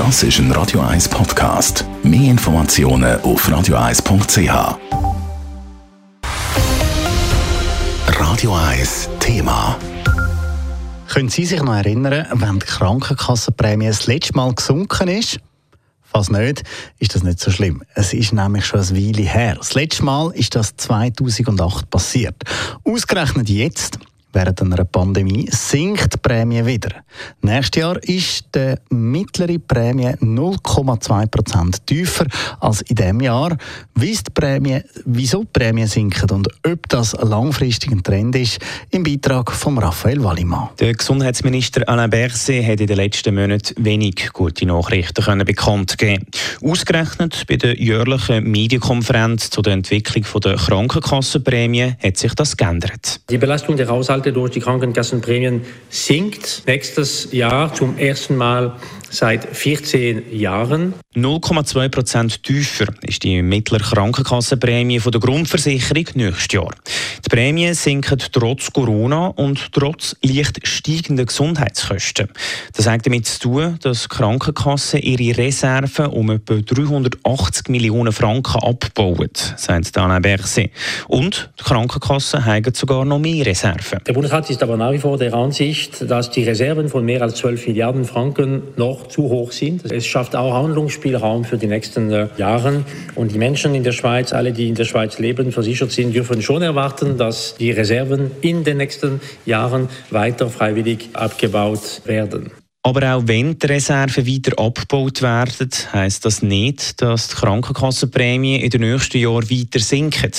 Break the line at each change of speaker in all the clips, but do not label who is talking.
Das ist ein Radio 1 Podcast. Mehr Informationen auf radio1.ch. Radio 1 Thema.
Können Sie sich noch erinnern, wenn die Krankenkassenprämie das letzte Mal gesunken ist? Falls nicht, ist das nicht so schlimm. Es ist nämlich schon eine Weile her. Das letzte Mal ist das 2008 passiert. Ausgerechnet jetzt Während einer Pandemie sinkt die Prämie wieder. Nächstes Jahr ist die mittlere Prämie 0,2% tiefer als in diesem Jahr. Wie die Prämie, wieso die Prämie sinken und ob das ein langfristiger Trend ist, im Beitrag von Raphael Wallimann.
Der Gesundheitsminister Alain Berset hat in den letzten Monaten wenig gute Nachrichten können bekannt geben. Ausgerechnet bei der jährlichen Medienkonferenz zur Entwicklung der Krankenkassenprämie hat sich das geändert.
Die Belastung der Haushalte Haushalte durch die Krankenkassenprämien sinkt. Nächstes Jahr zum ersten Mal seit 14 Jahren.
0,2 Prozent tiefer ist die mittlere Krankenkassenprämie von der Grundversicherung nächstes Jahr. Die Prämien sinken trotz Corona und trotz leicht steigender Gesundheitskosten. Das hat damit zu tun, dass die Krankenkassen ihre Reserven um etwa 380 Millionen Franken abbauen, sagt Dana Berset. Und die Krankenkassen haben sogar noch mehr Reserven.
Der Bundesrat ist aber nach wie vor der Ansicht, dass die Reserven von mehr als 12 Milliarden Franken noch noch zu hoch sind. Es schafft auch Handlungsspielraum für die nächsten äh, Jahre. Und die Menschen in der Schweiz, alle, die in der Schweiz leben, versichert sind, dürfen schon erwarten, dass die Reserven in den nächsten Jahren weiter freiwillig abgebaut werden.
Aber auch wenn die Reserven weiter abgebaut werden, heisst das nicht, dass die Krankenkassenprämien in den nächsten Jahren weiter sinken.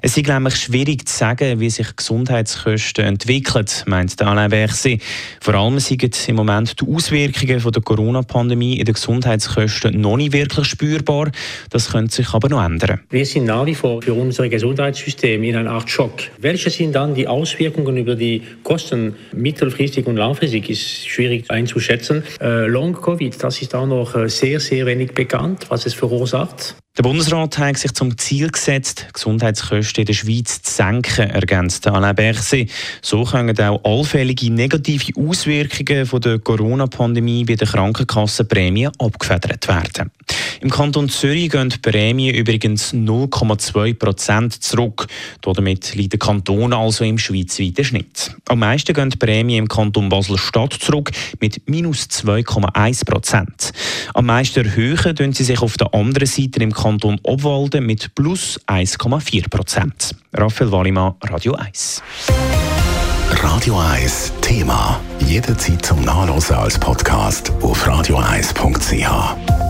Es ist nämlich schwierig zu sagen, wie sich Gesundheitskosten entwickeln, meint Alain Berset. Vor allem sind im Moment die Auswirkungen der Corona-Pandemie in den Gesundheitskosten noch nicht wirklich spürbar. Das könnte sich aber noch ändern.
Wir sind nach wie vor für unser Gesundheitssystem in einer Art Schock. Welche sind dann die Auswirkungen über die Kosten mittelfristig und langfristig, ist schwierig einzuschätzen schätzen. Äh, Long-Covid, das ist auch noch äh, sehr, sehr wenig bekannt, was es verursacht.
Der Bundesrat hat sich zum Ziel gesetzt, Gesundheitskosten in der Schweiz zu senken, ergänzt Alain Berset. So können auch allfällige negative Auswirkungen von der Corona-Pandemie bei den Krankenkassenprämien abgefedert werden. Im Kanton Zürich gehen die Prämien übrigens 0,2 Prozent zurück. Damit liegt der Kanton also im schweizweiten Schnitt. Am meisten gehen die Prämien im Kanton Basel-Stadt zurück mit minus 2,1 Prozent. Am meisten erhöhen tun sie sich auf der anderen Seite im Kanton Obwalden mit plus 1,4 Prozent. Raphael Wallimann, Radio 1.
Radio 1 Thema. Jederzeit zum Nachlesen als Podcast auf radio1.ch.